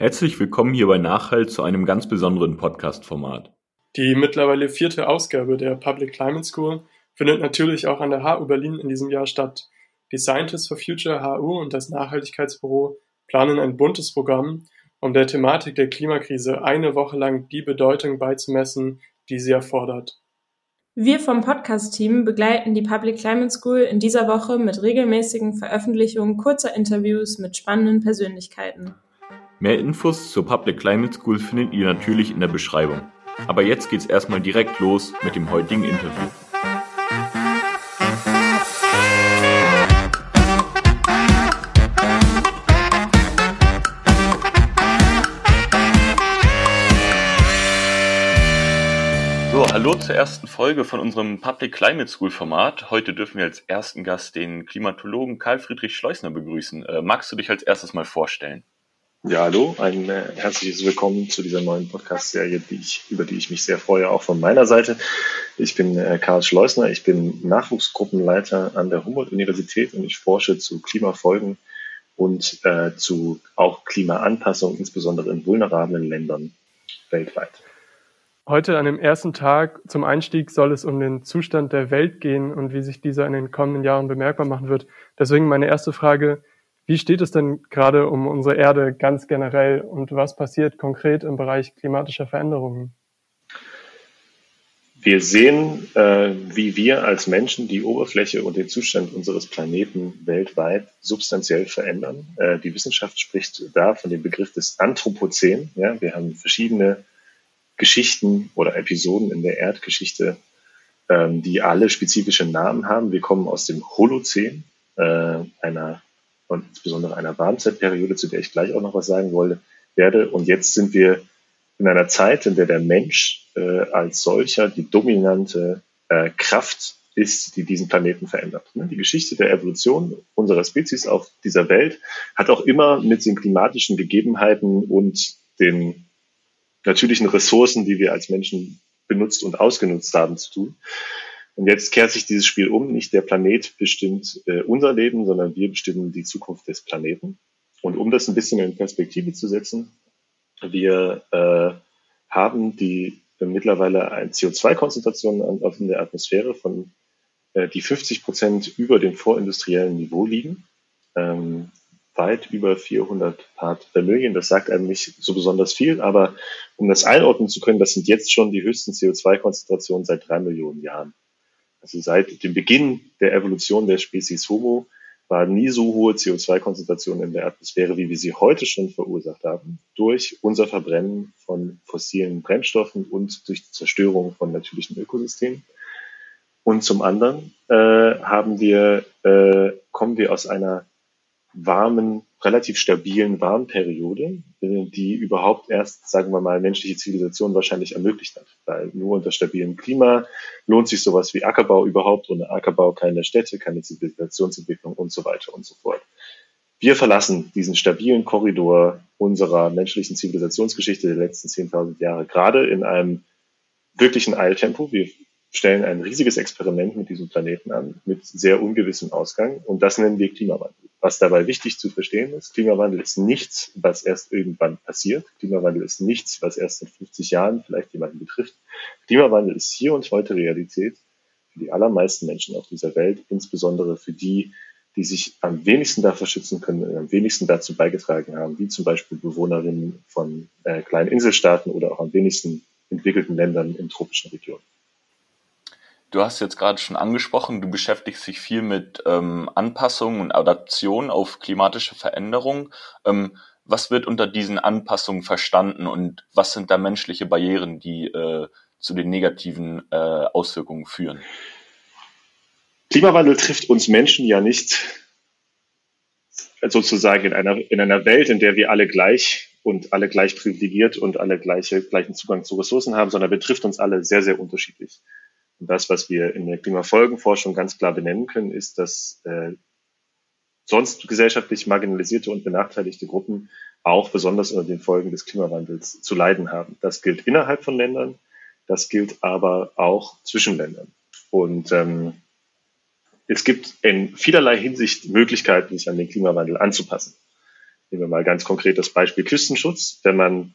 Herzlich willkommen hier bei Nachhalt zu einem ganz besonderen Podcast-Format. Die mittlerweile vierte Ausgabe der Public Climate School findet natürlich auch an der HU Berlin in diesem Jahr statt. Die Scientists for Future HU und das Nachhaltigkeitsbüro planen ein buntes Programm, um der Thematik der Klimakrise eine Woche lang die Bedeutung beizumessen, die sie erfordert. Wir vom Podcast-Team begleiten die Public Climate School in dieser Woche mit regelmäßigen Veröffentlichungen kurzer Interviews mit spannenden Persönlichkeiten. Mehr Infos zur Public Climate School findet ihr natürlich in der Beschreibung. Aber jetzt geht's erstmal direkt los mit dem heutigen Interview. So, hallo zur ersten Folge von unserem Public Climate School Format. Heute dürfen wir als ersten Gast den Klimatologen Karl Friedrich Schleusner begrüßen. Äh, magst du dich als erstes mal vorstellen? Ja, hallo, ein äh, herzliches Willkommen zu dieser neuen Podcast-Serie, die ich, über die ich mich sehr freue, auch von meiner Seite. Ich bin äh, Karl Schleusner, ich bin Nachwuchsgruppenleiter an der Humboldt-Universität und ich forsche zu Klimafolgen und äh, zu auch Klimaanpassung, insbesondere in vulnerablen Ländern weltweit. Heute an dem ersten Tag zum Einstieg soll es um den Zustand der Welt gehen und wie sich dieser in den kommenden Jahren bemerkbar machen wird. Deswegen meine erste Frage, wie steht es denn gerade um unsere Erde ganz generell und was passiert konkret im Bereich klimatischer Veränderungen? Wir sehen, äh, wie wir als Menschen die Oberfläche und den Zustand unseres Planeten weltweit substanziell verändern. Äh, die Wissenschaft spricht da von dem Begriff des Anthropozän. Wir haben verschiedene Geschichten oder Episoden in der Erdgeschichte, ähm, die alle spezifische Namen haben. Wir kommen aus dem Holozän, äh, einer und insbesondere einer Warmzeitperiode, zu der ich gleich auch noch was sagen wollte, werde. Und jetzt sind wir in einer Zeit, in der der Mensch äh, als solcher die dominante äh, Kraft ist, die diesen Planeten verändert. Ne? Die Geschichte der Evolution unserer Spezies auf dieser Welt hat auch immer mit den klimatischen Gegebenheiten und den natürlichen Ressourcen, die wir als Menschen benutzt und ausgenutzt haben, zu tun. Und jetzt kehrt sich dieses Spiel um. Nicht der Planet bestimmt äh, unser Leben, sondern wir bestimmen die Zukunft des Planeten. Und um das ein bisschen in Perspektive zu setzen, wir äh, haben die äh, mittlerweile eine CO2-Konzentration in der Atmosphäre von äh, die 50 Prozent über dem vorindustriellen Niveau liegen. Ähm, weit über 400 Part per Million. Das sagt einem nicht so besonders viel, aber um das einordnen zu können, das sind jetzt schon die höchsten CO2-Konzentrationen seit drei Millionen Jahren. Also seit dem Beginn der Evolution der Spezies Homo war nie so hohe CO2-Konzentration in der Atmosphäre, wie wir sie heute schon verursacht haben, durch unser Verbrennen von fossilen Brennstoffen und durch die Zerstörung von natürlichen Ökosystemen. Und zum anderen äh, haben wir, äh, kommen wir aus einer warmen, relativ stabilen Warmperiode, äh, die überhaupt erst, sagen wir mal, menschliche Zivilisation wahrscheinlich ermöglicht hat. Weil nur unter stabilem Klima lohnt sich sowas wie Ackerbau überhaupt. Ohne Ackerbau keine Städte, keine Zivilisationsentwicklung und so weiter und so fort. Wir verlassen diesen stabilen Korridor unserer menschlichen Zivilisationsgeschichte der letzten 10.000 Jahre gerade in einem wirklichen Eiltempo. Wir stellen ein riesiges Experiment mit diesem Planeten an, mit sehr ungewissem Ausgang. Und das nennen wir Klimawandel. Was dabei wichtig zu verstehen ist, Klimawandel ist nichts, was erst irgendwann passiert. Klimawandel ist nichts, was erst in 50 Jahren vielleicht jemanden betrifft. Klimawandel ist hier und heute Realität für die allermeisten Menschen auf dieser Welt, insbesondere für die, die sich am wenigsten davor schützen können und am wenigsten dazu beigetragen haben, wie zum Beispiel Bewohnerinnen von äh, kleinen Inselstaaten oder auch am wenigsten entwickelten Ländern in tropischen Regionen. Du hast jetzt gerade schon angesprochen, du beschäftigst dich viel mit ähm, Anpassungen und Adaption auf klimatische Veränderungen. Ähm, was wird unter diesen Anpassungen verstanden und was sind da menschliche Barrieren, die äh, zu den negativen äh, Auswirkungen führen? Klimawandel trifft uns Menschen ja nicht sozusagen in einer, in einer Welt, in der wir alle gleich und alle gleich privilegiert und alle gleiche, gleichen Zugang zu Ressourcen haben, sondern betrifft uns alle sehr, sehr unterschiedlich. Und das, was wir in der Klimafolgenforschung ganz klar benennen können, ist, dass äh, sonst gesellschaftlich marginalisierte und benachteiligte Gruppen auch besonders unter den Folgen des Klimawandels zu leiden haben. Das gilt innerhalb von Ländern, das gilt aber auch zwischen Ländern. Und ähm, es gibt in vielerlei Hinsicht Möglichkeiten, sich an den Klimawandel anzupassen. nehmen wir mal ganz konkret das Beispiel Küstenschutz. Wenn man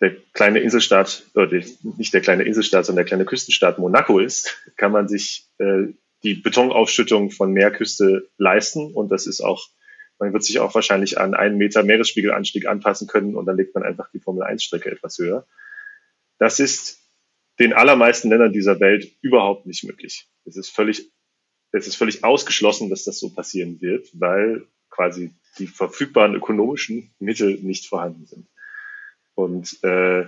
der kleine Inselstaat, oder nicht der kleine Inselstaat, sondern der kleine Küstenstaat Monaco ist, kann man sich äh, die Betonaufschüttung von Meerküste leisten. Und das ist auch, man wird sich auch wahrscheinlich an einen Meter Meeresspiegelanstieg anpassen können und dann legt man einfach die Formel-1-Strecke etwas höher. Das ist den allermeisten Ländern dieser Welt überhaupt nicht möglich. Es ist völlig, es ist völlig ausgeschlossen, dass das so passieren wird, weil quasi die verfügbaren ökonomischen Mittel nicht vorhanden sind. Und äh,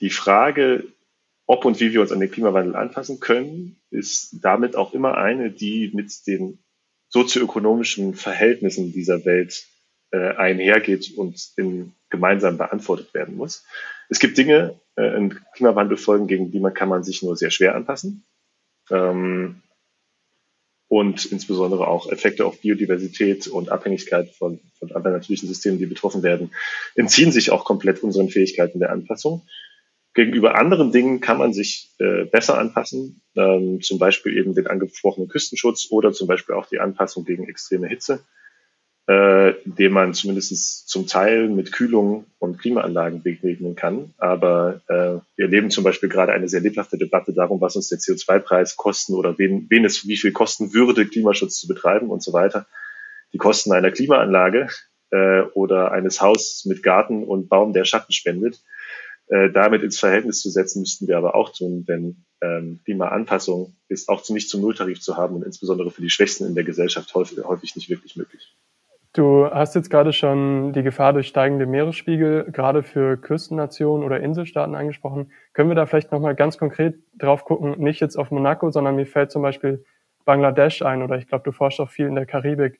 die Frage, ob und wie wir uns an den Klimawandel anpassen können, ist damit auch immer eine, die mit den sozioökonomischen Verhältnissen dieser Welt äh, einhergeht und in, gemeinsam beantwortet werden muss. Es gibt Dinge äh, in Klimawandelfolgen, gegen die man kann man sich nur sehr schwer anpassen. Ähm, und insbesondere auch Effekte auf Biodiversität und Abhängigkeit von, von anderen natürlichen Systemen, die betroffen werden, entziehen sich auch komplett unseren Fähigkeiten der Anpassung. Gegenüber anderen Dingen kann man sich äh, besser anpassen, ähm, zum Beispiel eben den angesprochenen Küstenschutz oder zum Beispiel auch die Anpassung gegen extreme Hitze äh, dem man zumindest zum Teil mit Kühlung und Klimaanlagen begegnen kann. Aber äh, wir erleben zum Beispiel gerade eine sehr lebhafte Debatte darum, was uns der CO2-Preis kosten oder wen, wen es wie viel kosten würde, Klimaschutz zu betreiben und so weiter. Die Kosten einer Klimaanlage äh, oder eines Hauses mit Garten und Baum, der Schatten spendet, äh, damit ins Verhältnis zu setzen, müssten wir aber auch tun, denn ähm, Klimaanpassung ist auch nicht zum Nulltarif zu haben und insbesondere für die Schwächsten in der Gesellschaft häufig, häufig nicht wirklich möglich. Du hast jetzt gerade schon die Gefahr durch steigende Meeresspiegel gerade für Küstennationen oder Inselstaaten angesprochen. Können wir da vielleicht nochmal ganz konkret drauf gucken, nicht jetzt auf Monaco, sondern mir fällt zum Beispiel Bangladesch ein oder ich glaube, du forschst auch viel in der Karibik.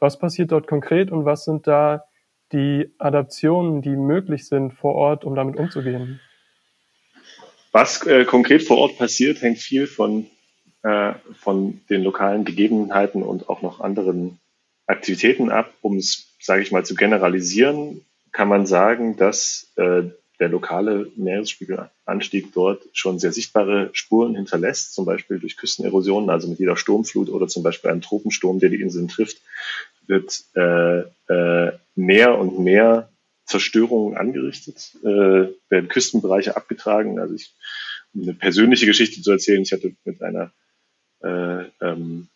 Was passiert dort konkret und was sind da die Adaptionen, die möglich sind vor Ort, um damit umzugehen? Was äh, konkret vor Ort passiert, hängt viel von, äh, von den lokalen Gegebenheiten und auch noch anderen Aktivitäten ab. Um es, sage ich mal, zu generalisieren, kann man sagen, dass äh, der lokale Meeresspiegelanstieg dort schon sehr sichtbare Spuren hinterlässt, zum Beispiel durch Küstenerosionen, also mit jeder Sturmflut oder zum Beispiel einem Tropensturm, der die Inseln trifft, wird äh, äh, mehr und mehr Zerstörungen angerichtet, äh, werden Küstenbereiche abgetragen. Also ich, um eine persönliche Geschichte zu erzählen, ich hatte mit einer äh, ähm,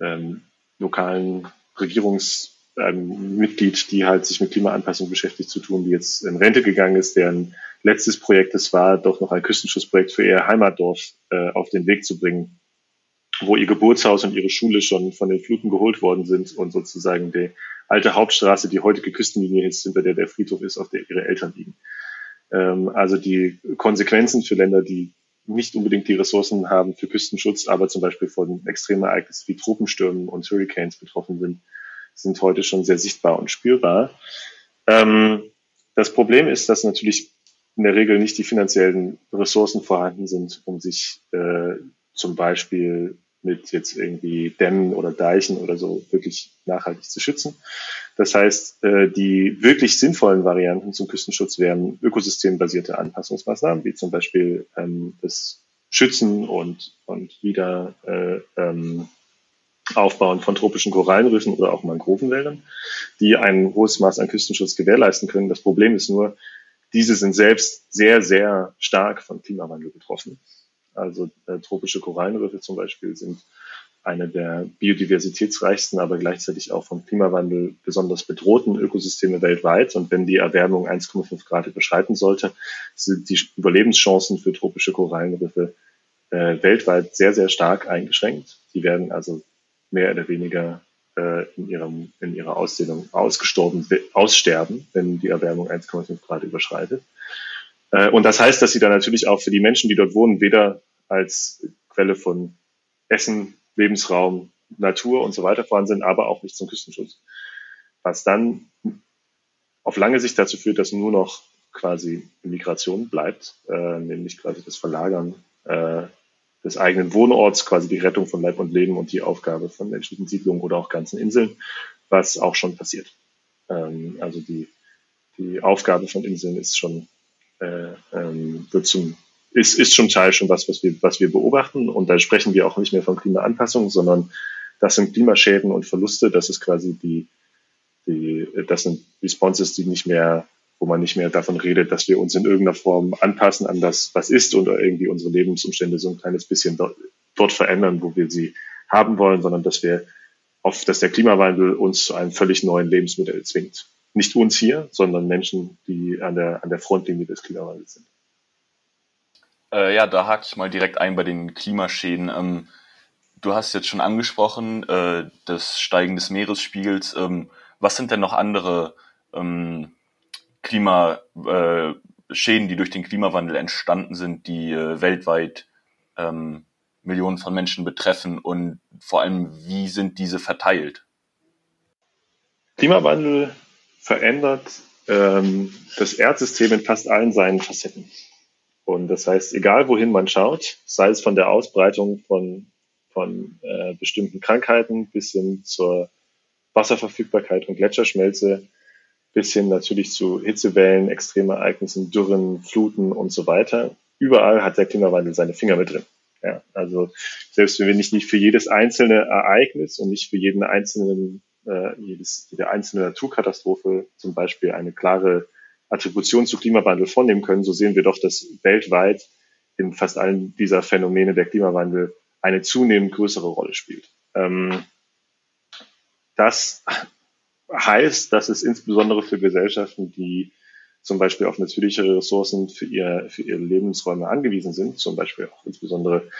ähm, lokalen Regierungsmitglied, ähm, die halt sich mit Klimaanpassung beschäftigt, zu tun, die jetzt in Rente gegangen ist, deren letztes Projekt es war, doch noch ein Küstenschutzprojekt für ihr Heimatdorf äh, auf den Weg zu bringen, wo ihr Geburtshaus und ihre Schule schon von den Fluten geholt worden sind und sozusagen die alte Hauptstraße, die heutige Küstenlinie ist, hinter der der Friedhof ist, auf der ihre Eltern liegen. Ähm, also die Konsequenzen für Länder, die nicht unbedingt die Ressourcen haben für Küstenschutz, aber zum Beispiel von Extremereignissen wie Tropenstürmen und Hurricanes betroffen sind, sind heute schon sehr sichtbar und spürbar. Ähm, das Problem ist, dass natürlich in der Regel nicht die finanziellen Ressourcen vorhanden sind, um sich äh, zum Beispiel mit jetzt irgendwie Dämmen oder Deichen oder so wirklich nachhaltig zu schützen. Das heißt, äh, die wirklich sinnvollen Varianten zum Küstenschutz wären ökosystembasierte Anpassungsmaßnahmen, wie zum Beispiel ähm, das Schützen und, und wieder äh, ähm, Aufbauen von tropischen Korallenriffen oder auch Mangrovenwäldern, die ein hohes Maß an Küstenschutz gewährleisten können. Das Problem ist nur, diese sind selbst sehr, sehr stark von Klimawandel betroffen. Also äh, tropische Korallenriffe zum Beispiel sind eine der biodiversitätsreichsten, aber gleichzeitig auch vom Klimawandel besonders bedrohten Ökosysteme weltweit. Und wenn die Erwärmung 1,5 Grad überschreiten sollte, sind die Überlebenschancen für tropische Korallenriffe äh, weltweit sehr, sehr stark eingeschränkt. Die werden also mehr oder weniger äh, in, ihrem, in ihrer Ausdehnung ausgestorben, aussterben, wenn die Erwärmung 1,5 Grad überschreitet. Äh, und das heißt, dass sie dann natürlich auch für die Menschen, die dort wohnen, weder als Quelle von Essen, Lebensraum, Natur und so weiter vorhanden sind, aber auch nicht zum Küstenschutz. Was dann auf lange Sicht dazu führt, dass nur noch quasi Migration bleibt, äh, nämlich quasi das Verlagern äh, des eigenen Wohnorts, quasi die Rettung von Leib und Leben und die Aufgabe von menschlichen Siedlungen oder auch ganzen Inseln, was auch schon passiert. Ähm, also die, die Aufgabe von Inseln ist schon, äh, ähm, wird zum, ist, ist zum Teil schon was, was wir, was wir beobachten. Und da sprechen wir auch nicht mehr von Klimaanpassung, sondern das sind Klimaschäden und Verluste. Das ist quasi die, die das sind Responses, die nicht mehr, wo man nicht mehr davon redet, dass wir uns in irgendeiner Form anpassen an das, was ist oder irgendwie unsere Lebensumstände so ein kleines bisschen dort, dort verändern, wo wir sie haben wollen, sondern dass wir auf, dass der Klimawandel uns zu einem völlig neuen Lebensmodell zwingt. Nicht uns hier, sondern Menschen, die an der, an der Frontlinie des Klimawandels sind. Äh, ja, da hake ich mal direkt ein bei den Klimaschäden. Ähm, du hast jetzt schon angesprochen, äh, das Steigen des Meeresspiegels. Ähm, was sind denn noch andere ähm, Klimaschäden, äh, die durch den Klimawandel entstanden sind, die äh, weltweit ähm, Millionen von Menschen betreffen und vor allem, wie sind diese verteilt? Klimawandel verändert ähm, das Erdsystem in fast allen seinen Facetten. Und das heißt, egal wohin man schaut, sei es von der Ausbreitung von, von äh, bestimmten Krankheiten bis hin zur Wasserverfügbarkeit und Gletscherschmelze, bis hin natürlich zu Hitzewellen, Extremereignissen, Dürren, Fluten und so weiter. Überall hat der Klimawandel seine Finger mit drin. Ja, also selbst wenn wir nicht, nicht für jedes einzelne Ereignis und nicht für jeden einzelnen, äh, jedes, jede einzelne Naturkatastrophe zum Beispiel eine klare Attribution zu Klimawandel vornehmen können, so sehen wir doch, dass weltweit in fast allen dieser Phänomene der Klimawandel eine zunehmend größere Rolle spielt. Ähm, das heißt, dass es insbesondere für Gesellschaften, die zum Beispiel auf natürlichere Ressourcen für, ihr, für ihre Lebensräume angewiesen sind, zum Beispiel auch insbesondere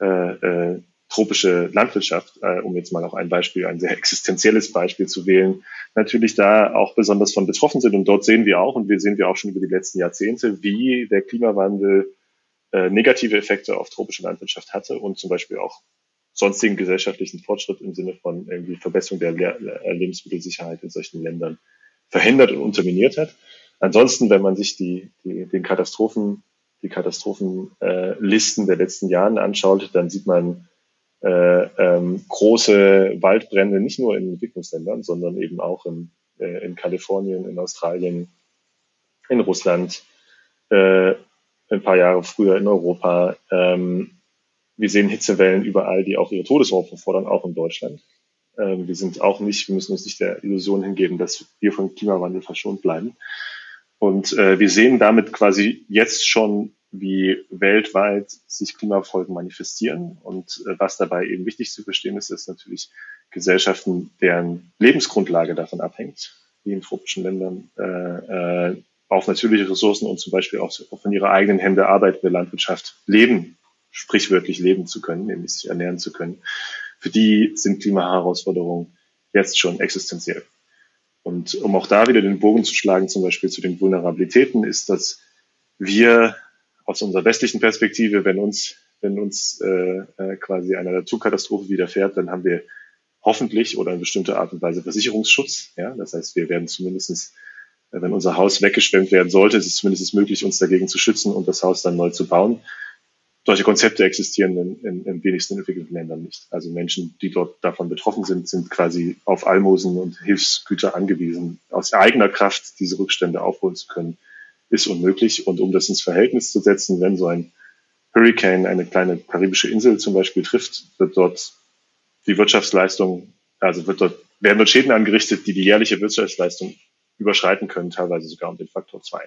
äh, äh, tropische Landwirtschaft, äh, um jetzt mal auch ein Beispiel, ein sehr existenzielles Beispiel zu wählen, natürlich da auch besonders von betroffen sind. Und dort sehen wir auch, und wir sehen wir auch schon über die letzten Jahrzehnte, wie der Klimawandel äh, negative Effekte auf tropische Landwirtschaft hatte und zum Beispiel auch sonstigen gesellschaftlichen Fortschritt im Sinne von irgendwie Verbesserung der Le Lebensmittelsicherheit in solchen Ländern verhindert und unterminiert hat. Ansonsten, wenn man sich die, die, den Katastrophen, die Katastrophenlisten äh, der letzten Jahre anschaut, dann sieht man äh, ähm, große Waldbrände nicht nur in Entwicklungsländern, sondern eben auch in, äh, in Kalifornien, in Australien, in Russland, äh, ein paar Jahre früher in Europa. Ähm, wir sehen Hitzewellen überall, die auch ihre Todesopfer fordern, auch in Deutschland. Ähm, wir sind auch nicht, wir müssen uns nicht der Illusion hingeben, dass wir vom Klimawandel verschont bleiben. Und äh, wir sehen damit quasi jetzt schon, wie weltweit sich Klimafolgen manifestieren. Und äh, was dabei eben wichtig zu verstehen ist, ist natürlich Gesellschaften, deren Lebensgrundlage davon abhängt, wie in tropischen Ländern, äh, äh, auf natürliche Ressourcen und zum Beispiel auch von ihrer eigenen Hände arbeitende Landwirtschaft leben, sprichwörtlich leben zu können, nämlich sich ernähren zu können. Für die sind Klimaherausforderungen jetzt schon existenziell. Und um auch da wieder den Bogen zu schlagen, zum Beispiel zu den Vulnerabilitäten, ist, dass wir aus unserer westlichen Perspektive, wenn uns, wenn uns äh, äh, quasi eine Naturkatastrophe widerfährt, dann haben wir hoffentlich oder in bestimmter Art und Weise Versicherungsschutz. Ja? Das heißt, wir werden zumindestens, äh, wenn unser Haus weggeschwemmt werden sollte, ist es zumindest möglich, uns dagegen zu schützen und das Haus dann neu zu bauen solche Konzepte existieren in, in, in wenigsten entwickelten Ländern nicht. Also Menschen, die dort davon betroffen sind, sind quasi auf Almosen und Hilfsgüter angewiesen. Aus eigener Kraft diese Rückstände aufholen zu können, ist unmöglich. Und um das ins Verhältnis zu setzen, wenn so ein Hurricane eine kleine karibische Insel zum Beispiel trifft, wird dort die Wirtschaftsleistung, also wird dort, werden dort Schäden angerichtet, die die jährliche Wirtschaftsleistung überschreiten können, teilweise sogar um den Faktor zwei.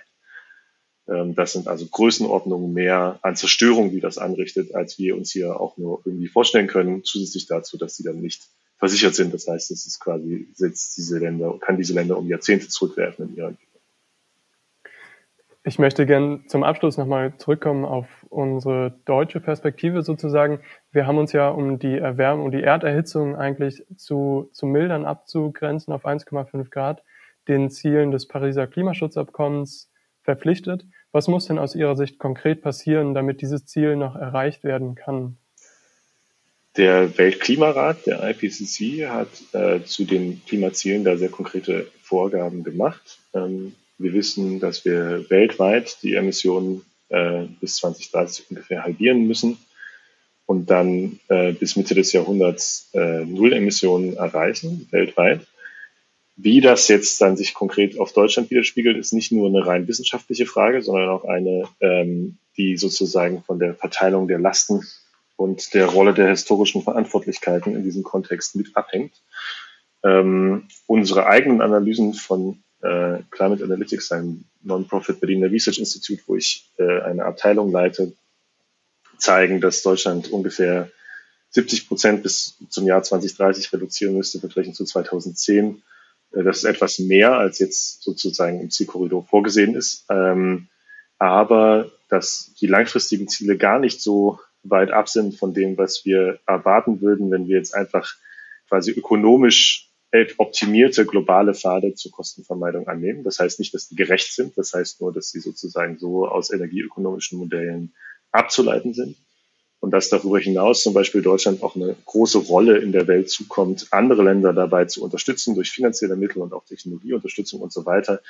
Ähm, das sind also Größenordnungen mehr an Zerstörung, die das anrichtet, als wir uns hier auch nur irgendwie vorstellen können, zusätzlich dazu, dass sie dann nicht versichert sind. Das heißt, es ist quasi, setzt diese Länder, kann diese Länder um Jahrzehnte zurückwerfen in ihrer. Ich möchte gern zum Abschluss nochmal zurückkommen auf unsere deutsche Perspektive sozusagen. Wir haben uns ja, um die Erwärmung, um die Erderhitzung eigentlich zu, zu mildern, abzugrenzen auf 1,5 Grad, den Zielen des Pariser Klimaschutzabkommens verpflichtet. Was muss denn aus Ihrer Sicht konkret passieren, damit dieses Ziel noch erreicht werden kann? Der Weltklimarat, der IPCC, hat äh, zu den Klimazielen da sehr konkrete Vorgaben gemacht. Ähm, wir wissen, dass wir weltweit die Emissionen äh, bis 2030 ungefähr halbieren müssen und dann äh, bis Mitte des Jahrhunderts äh, Null Emissionen erreichen, weltweit. Wie das jetzt dann sich konkret auf Deutschland widerspiegelt, ist nicht nur eine rein wissenschaftliche Frage, sondern auch eine, ähm, die sozusagen von der Verteilung der Lasten und der Rolle der historischen Verantwortlichkeiten in diesem Kontext mit abhängt. Ähm, unsere eigenen Analysen von äh, Climate Analytics, ein Non-Profit Berliner Research Institute, wo ich äh, eine Abteilung leite, zeigen, dass Deutschland ungefähr 70 Prozent bis zum Jahr 2030 reduzieren müsste, verglichen zu 2010. Äh, das ist etwas mehr, als jetzt sozusagen im Zielkorridor vorgesehen ist. Ähm, aber dass die langfristigen Ziele gar nicht so weit ab sind von dem, was wir erwarten würden, wenn wir jetzt einfach quasi ökonomisch optimierte globale Pfade zur Kostenvermeidung annehmen. Das heißt nicht, dass die gerecht sind. Das heißt nur, dass sie sozusagen so aus energieökonomischen Modellen abzuleiten sind. Und dass darüber hinaus zum Beispiel Deutschland auch eine große Rolle in der Welt zukommt, andere Länder dabei zu unterstützen durch finanzielle Mittel und auch Technologieunterstützung und so weiter,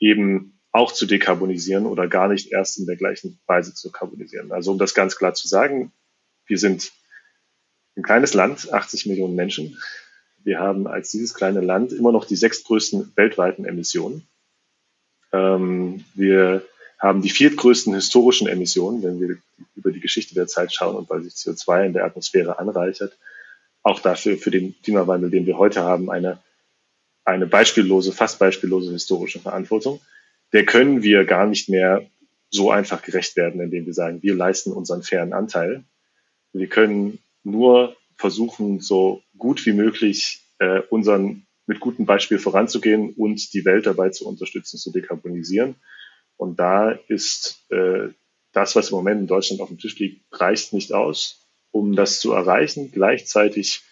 eben auch zu dekarbonisieren oder gar nicht erst in der gleichen Weise zu karbonisieren. Also um das ganz klar zu sagen, wir sind ein kleines Land, 80 Millionen Menschen. Wir haben als dieses kleine Land immer noch die sechstgrößten weltweiten Emissionen. Ähm, wir haben die viertgrößten historischen Emissionen, wenn wir über die Geschichte der Zeit schauen und weil sich CO2 in der Atmosphäre anreichert. Auch dafür, für den Klimawandel, den wir heute haben, eine, eine beispiellose, fast beispiellose historische Verantwortung der können wir gar nicht mehr so einfach gerecht werden, indem wir sagen, wir leisten unseren fairen Anteil. Wir können nur versuchen, so gut wie möglich äh, unseren mit gutem Beispiel voranzugehen und die Welt dabei zu unterstützen, zu dekarbonisieren. Und da ist äh, das, was im Moment in Deutschland auf dem Tisch liegt, reicht nicht aus, um das zu erreichen. Gleichzeitig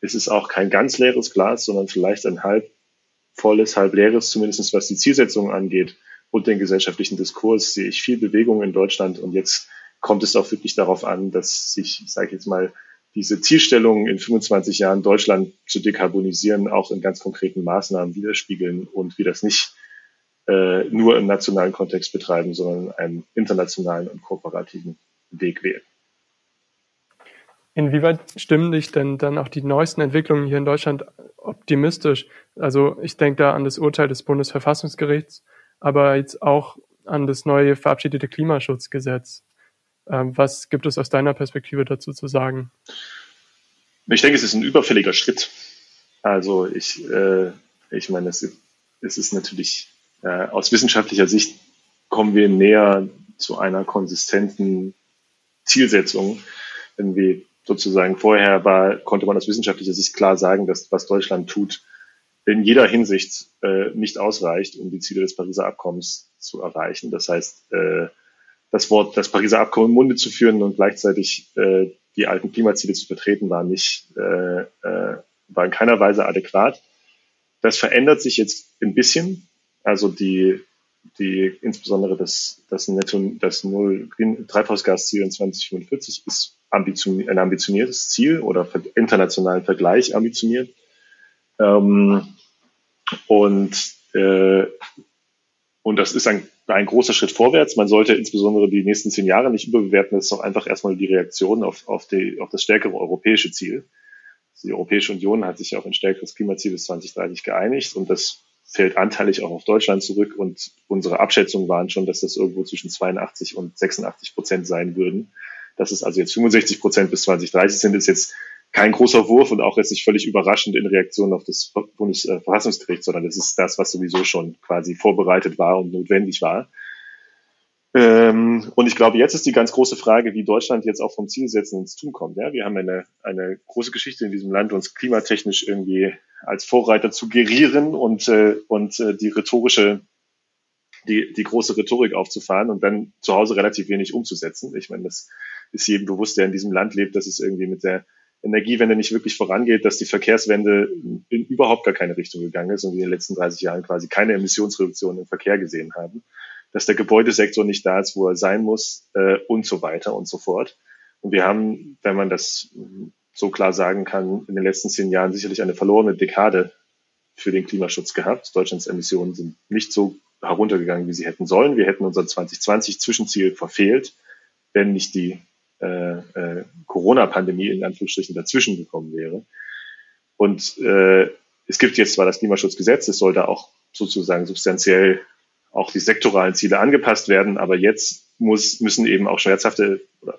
ist es auch kein ganz leeres Glas, sondern vielleicht ein halb volles, halb leeres, zumindest was die Zielsetzung angeht und den gesellschaftlichen Diskurs, sehe ich viel Bewegung in Deutschland. Und jetzt kommt es auch wirklich darauf an, dass sich, ich sage jetzt mal, diese Zielstellungen in 25 Jahren Deutschland zu dekarbonisieren auch in ganz konkreten Maßnahmen widerspiegeln und wir das nicht äh, nur im nationalen Kontext betreiben, sondern einen internationalen und kooperativen Weg wählen. Inwieweit stimmen dich denn dann auch die neuesten Entwicklungen hier in Deutschland optimistisch? Also ich denke da an das Urteil des Bundesverfassungsgerichts, aber jetzt auch an das neue verabschiedete Klimaschutzgesetz. Ähm, was gibt es aus deiner Perspektive dazu zu sagen? Ich denke, es ist ein überfälliger Schritt. Also ich, äh, ich meine, es, es ist natürlich äh, aus wissenschaftlicher Sicht kommen wir näher zu einer konsistenten Zielsetzung, wenn wir sozusagen vorher war, konnte man aus wissenschaftlicher Sicht klar sagen, dass was Deutschland tut, in jeder Hinsicht äh, nicht ausreicht, um die Ziele des Pariser Abkommens zu erreichen. Das heißt, äh, das Wort, das Pariser Abkommen im Munde zu führen und gleichzeitig äh, die alten Klimaziele zu vertreten, war nicht, äh, äh, war in keiner Weise adäquat. Das verändert sich jetzt ein bisschen. Also die, die insbesondere das, das Netto, das Null Treibhausgasziel in 2045 ist ambitioniert, ein ambitioniertes Ziel oder internationalen Vergleich ambitioniert. Ähm, und, äh, und das ist ein, ein großer Schritt vorwärts. Man sollte insbesondere die nächsten zehn Jahre nicht überbewerten. Das ist doch einfach erstmal die Reaktion auf, auf, die, auf das stärkere europäische Ziel. Die Europäische Union hat sich auf ein stärkeres Klimaziel bis 2030 geeinigt und das fällt anteilig auch auf Deutschland zurück und unsere Abschätzungen waren schon, dass das irgendwo zwischen 82 und 86 Prozent sein würden. Dass es also jetzt 65 Prozent bis 2030 sind, ist jetzt kein großer Wurf und auch jetzt nicht völlig überraschend in Reaktion auf das Bundesverfassungsgericht, sondern das ist das, was sowieso schon quasi vorbereitet war und notwendig war. Ähm, und ich glaube, jetzt ist die ganz große Frage, wie Deutschland jetzt auch vom Zielsetzen ins Tun kommt. Ja, wir haben eine, eine große Geschichte in diesem Land, uns klimatechnisch irgendwie als Vorreiter zu gerieren und, äh, und äh, die rhetorische die, die große Rhetorik aufzufahren und dann zu Hause relativ wenig umzusetzen. Ich meine, das ist jedem bewusst, der in diesem Land lebt, dass es irgendwie mit der Energiewende nicht wirklich vorangeht, dass die Verkehrswende in überhaupt gar keine Richtung gegangen ist und wir in den letzten 30 Jahren quasi keine Emissionsreduktion im Verkehr gesehen haben, dass der Gebäudesektor nicht da ist, wo er sein muss äh, und so weiter und so fort. Und wir haben, wenn man das so klar sagen kann, in den letzten zehn Jahren sicherlich eine verlorene Dekade für den Klimaschutz gehabt. Deutschlands Emissionen sind nicht so heruntergegangen, wie sie hätten sollen. Wir hätten unser 2020 Zwischenziel verfehlt, wenn nicht die äh, äh, Corona-Pandemie in Anführungsstrichen dazwischen gekommen wäre. Und äh, es gibt jetzt zwar das Klimaschutzgesetz, es sollte auch sozusagen substanziell auch die sektoralen Ziele angepasst werden, aber jetzt muss, müssen eben auch schmerzhafte oder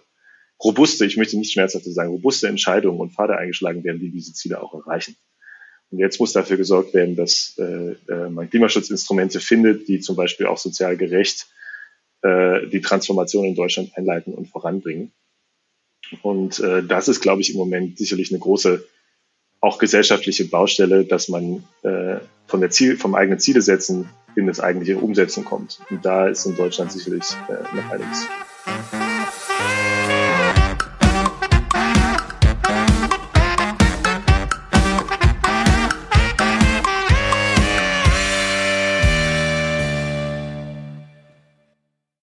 robuste, ich möchte nicht schmerzhafte sagen, robuste Entscheidungen und Pfade eingeschlagen werden, die diese Ziele auch erreichen. Und jetzt muss dafür gesorgt werden, dass äh, äh, man Klimaschutzinstrumente findet, die zum Beispiel auch sozial gerecht äh, die Transformation in Deutschland einleiten und voranbringen. Und äh, das ist, glaube ich, im Moment sicherlich eine große, auch gesellschaftliche Baustelle, dass man äh, von der Ziel, vom eigenen Ziele setzen in das eigentliche Umsetzen kommt. Und da ist in Deutschland sicherlich äh, noch einiges.